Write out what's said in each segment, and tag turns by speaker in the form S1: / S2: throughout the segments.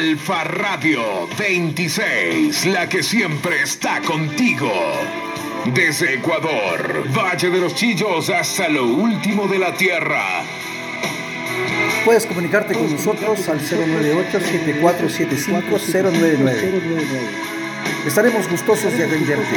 S1: Alfa Radio 26, la que siempre está contigo. Desde Ecuador, Valle de los Chillos hasta lo último de la Tierra.
S2: Puedes comunicarte con nosotros al 098-7475-099. Estaremos gustosos de atenderte.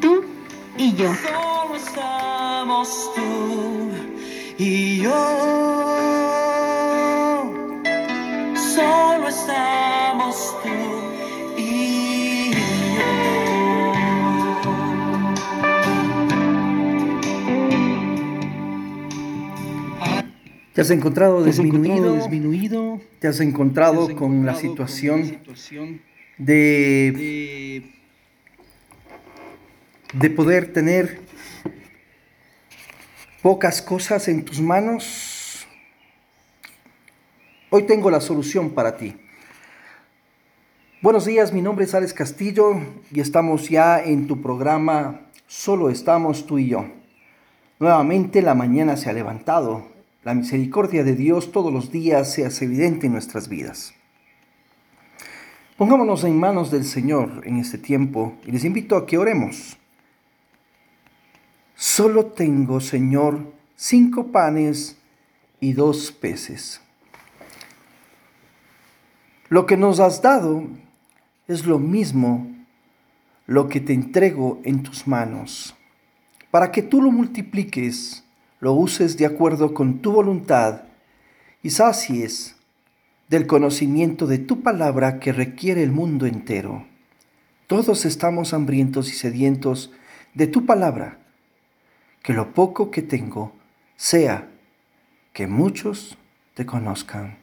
S3: tú y yo.
S4: Solo estamos tú y yo. Solo estamos tú y
S2: ¿Te has encontrado disminuido? disminuido? ¿Te has encontrado con la situación de, de poder tener pocas cosas en tus manos? Hoy tengo la solución para ti. Buenos días, mi nombre es Alex Castillo y estamos ya en tu programa Solo estamos tú y yo. Nuevamente la mañana se ha levantado. La misericordia de Dios todos los días se hace evidente en nuestras vidas. Pongámonos en manos del Señor en este tiempo y les invito a que oremos. Solo tengo, Señor, cinco panes y dos peces. Lo que nos has dado es lo mismo lo que te entrego en tus manos, para que tú lo multipliques, lo uses de acuerdo con tu voluntad y sacies del conocimiento de tu palabra que requiere el mundo entero. Todos estamos hambrientos y sedientos de tu palabra. Que lo poco que tengo sea que muchos te conozcan.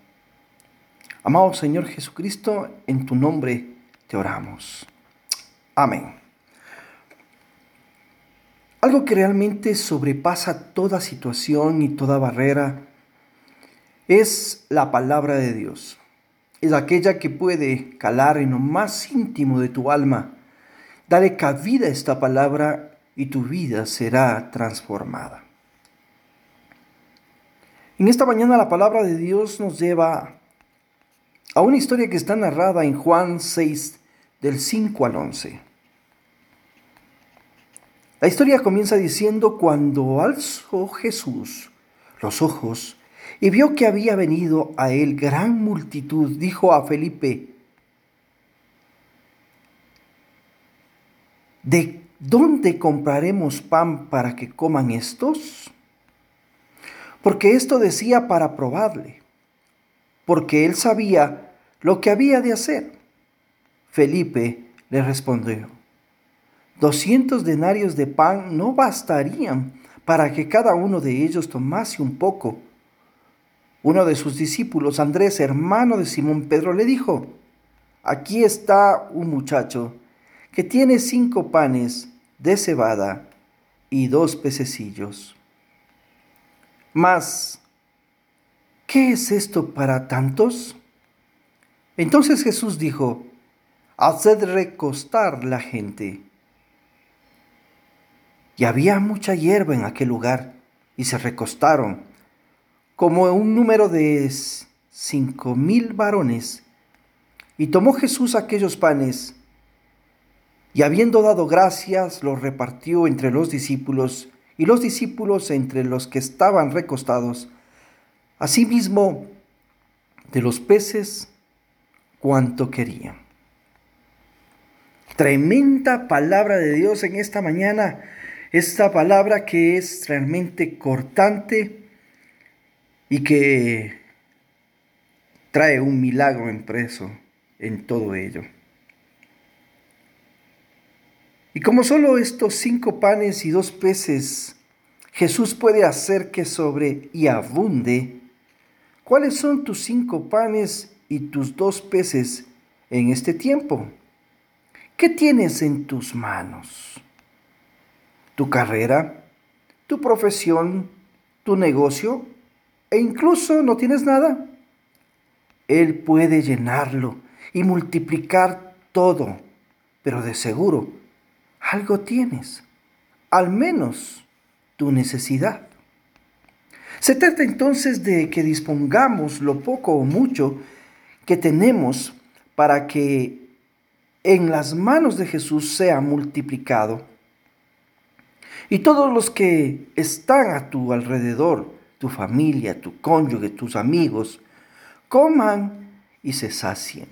S2: Amado Señor Jesucristo, en tu nombre te oramos. Amén. Algo que realmente sobrepasa toda situación y toda barrera es la palabra de Dios. Es aquella que puede calar en lo más íntimo de tu alma. Dale cabida a esta palabra y tu vida será transformada. En esta mañana la palabra de Dios nos lleva a una historia que está narrada en Juan 6 del 5 al 11. La historia comienza diciendo cuando alzó Jesús los ojos y vio que había venido a él gran multitud, dijo a Felipe, ¿de dónde compraremos pan para que coman estos? Porque esto decía para probarle, porque él sabía lo que había de hacer. Felipe le respondió, doscientos denarios de pan no bastarían para que cada uno de ellos tomase un poco. Uno de sus discípulos, Andrés, hermano de Simón Pedro, le dijo, aquí está un muchacho que tiene cinco panes de cebada y dos pececillos. Mas, ¿qué es esto para tantos? Entonces Jesús dijo, haced recostar la gente. Y había mucha hierba en aquel lugar, y se recostaron, como un número de cinco mil varones. Y tomó Jesús aquellos panes, y habiendo dado gracias, los repartió entre los discípulos, y los discípulos entre los que estaban recostados. Asimismo, de los peces, cuanto querían. Tremenda palabra de Dios en esta mañana. Esta palabra que es realmente cortante y que trae un milagro impreso en todo ello. Y como solo estos cinco panes y dos peces, Jesús puede hacer que sobre y abunde. ¿Cuáles son tus cinco panes y tus dos peces en este tiempo? ¿Qué tienes en tus manos? ¿Tu carrera? ¿Tu profesión? ¿Tu negocio? ¿E incluso no tienes nada? Él puede llenarlo y multiplicar todo, pero de seguro algo tienes, al menos tu necesidad. Se trata entonces de que dispongamos lo poco o mucho que tenemos para que en las manos de Jesús sea multiplicado. Y todos los que están a tu alrededor, tu familia, tu cónyuge, tus amigos, coman y se sacien.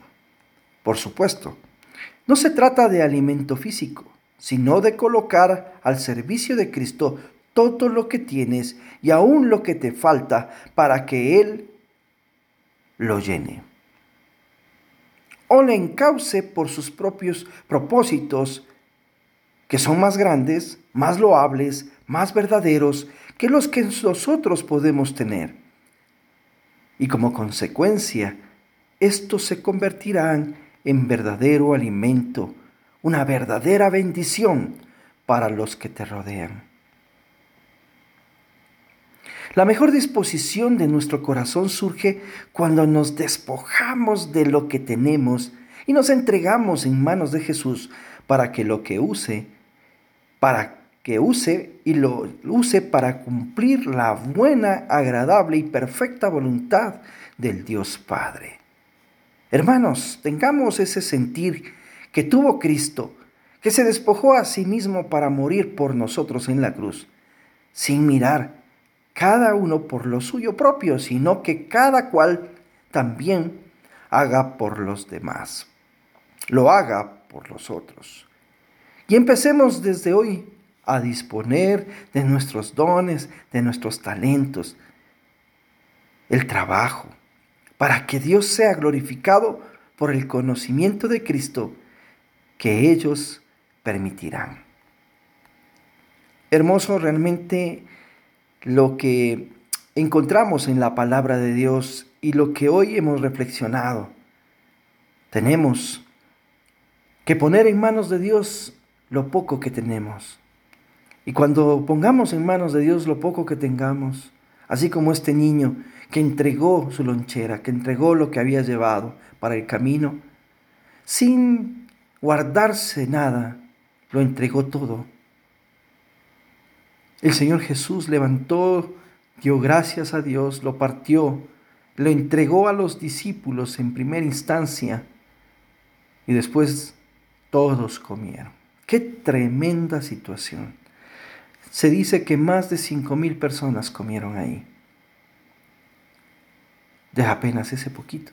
S2: Por supuesto, no se trata de alimento físico, sino de colocar al servicio de Cristo todo lo que tienes y aún lo que te falta para que Él lo llene. O le encauce por sus propios propósitos, que son más grandes, más loables, más verdaderos que los que nosotros podemos tener. Y como consecuencia, estos se convertirán en verdadero alimento, una verdadera bendición para los que te rodean. La mejor disposición de nuestro corazón surge cuando nos despojamos de lo que tenemos y nos entregamos en manos de Jesús para que lo que use, para que use y lo use para cumplir la buena, agradable y perfecta voluntad del Dios Padre. Hermanos, tengamos ese sentir que tuvo Cristo, que se despojó a sí mismo para morir por nosotros en la cruz, sin mirar cada uno por lo suyo propio, sino que cada cual también haga por los demás, lo haga por los otros. Y empecemos desde hoy a disponer de nuestros dones, de nuestros talentos, el trabajo, para que Dios sea glorificado por el conocimiento de Cristo que ellos permitirán. Hermoso realmente lo que encontramos en la palabra de Dios y lo que hoy hemos reflexionado. Tenemos que poner en manos de Dios lo poco que tenemos. Y cuando pongamos en manos de Dios lo poco que tengamos, así como este niño que entregó su lonchera, que entregó lo que había llevado para el camino, sin guardarse nada, lo entregó todo. El Señor Jesús levantó, dio gracias a Dios, lo partió, lo entregó a los discípulos en primera instancia y después todos comieron. Qué tremenda situación. Se dice que más de cinco mil personas comieron ahí de apenas ese poquito.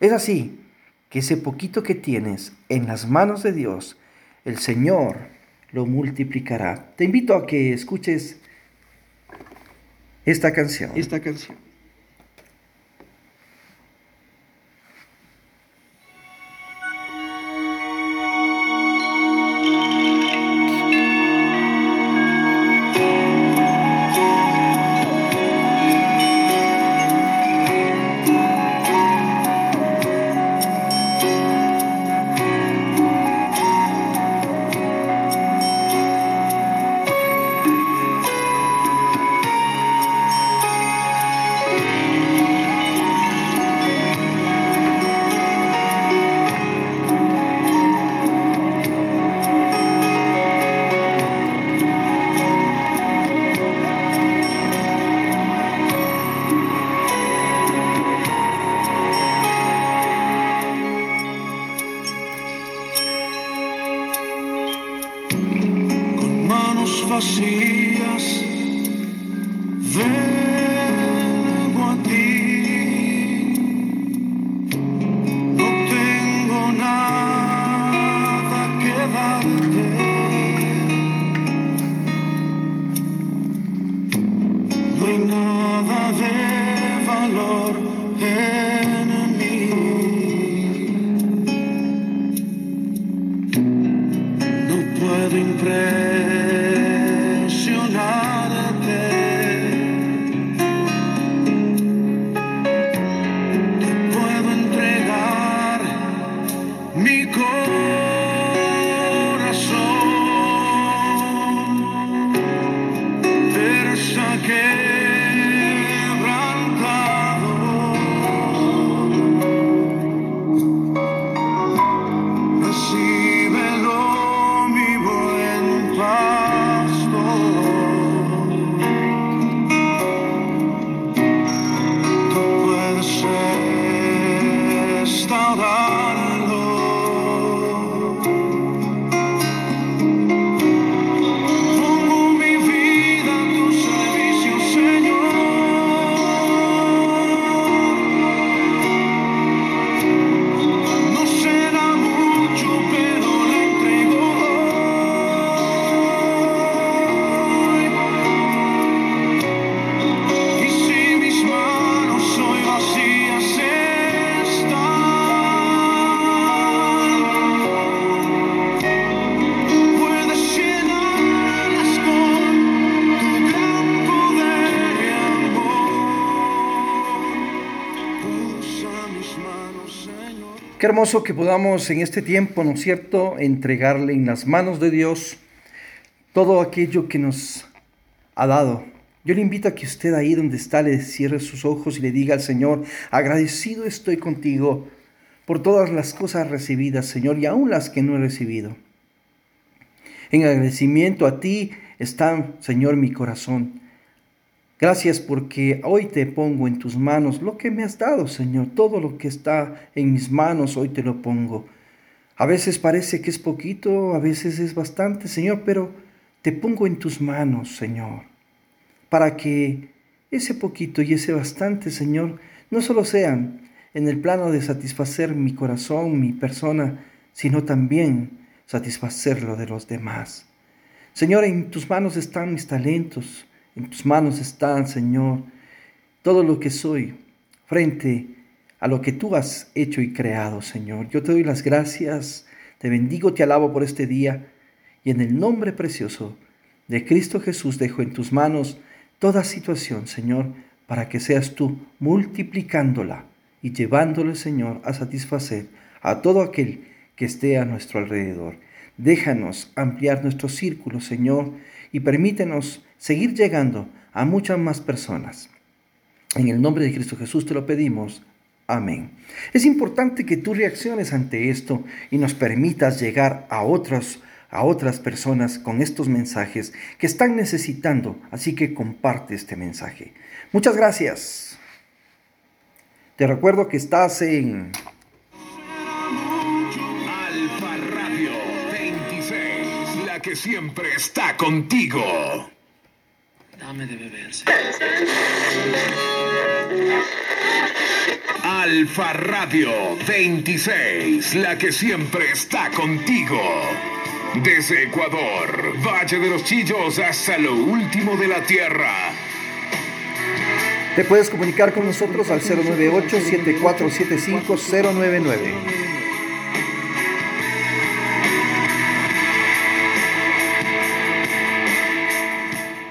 S2: Es así que ese poquito que tienes en las manos de Dios, el Señor lo multiplicará. Te invito a que escuches esta canción. Esta canción.
S4: βασιλιάς. Δεν
S2: Qué hermoso que podamos en este tiempo, ¿no es cierto?, entregarle en las manos de Dios todo aquello que nos ha dado. Yo le invito a que usted ahí donde está le cierre sus ojos y le diga al Señor, agradecido estoy contigo por todas las cosas recibidas, Señor, y aún las que no he recibido. En agradecimiento a ti está, Señor, mi corazón. Gracias porque hoy te pongo en tus manos lo que me has dado, Señor. Todo lo que está en mis manos hoy te lo pongo. A veces parece que es poquito, a veces es bastante, Señor, pero te pongo en tus manos, Señor, para que ese poquito y ese bastante, Señor, no solo sean en el plano de satisfacer mi corazón, mi persona, sino también satisfacer lo de los demás. Señor, en tus manos están mis talentos, en tus manos están, Señor, todo lo que soy frente a lo que tú has hecho y creado, Señor. Yo te doy las gracias, te bendigo, te alabo por este día y en el nombre precioso de Cristo Jesús dejo en tus manos toda situación, Señor, para que seas tú multiplicándola y llevándole, Señor, a satisfacer a todo aquel que esté a nuestro alrededor. Déjanos ampliar nuestro círculo, Señor, y permítenos seguir llegando a muchas más personas. En el nombre de Cristo Jesús te lo pedimos. Amén. Es importante que tú reacciones ante esto y nos permitas llegar a a otras personas con estos mensajes que están necesitando, así que comparte este mensaje. Muchas gracias. Te recuerdo que estás en
S1: siempre está contigo.
S5: Dame de beber,
S1: Alfa Radio 26, la que siempre está contigo. Desde Ecuador, Valle de los Chillos hasta lo último de la tierra.
S2: Te puedes comunicar con nosotros al 098-7475-099.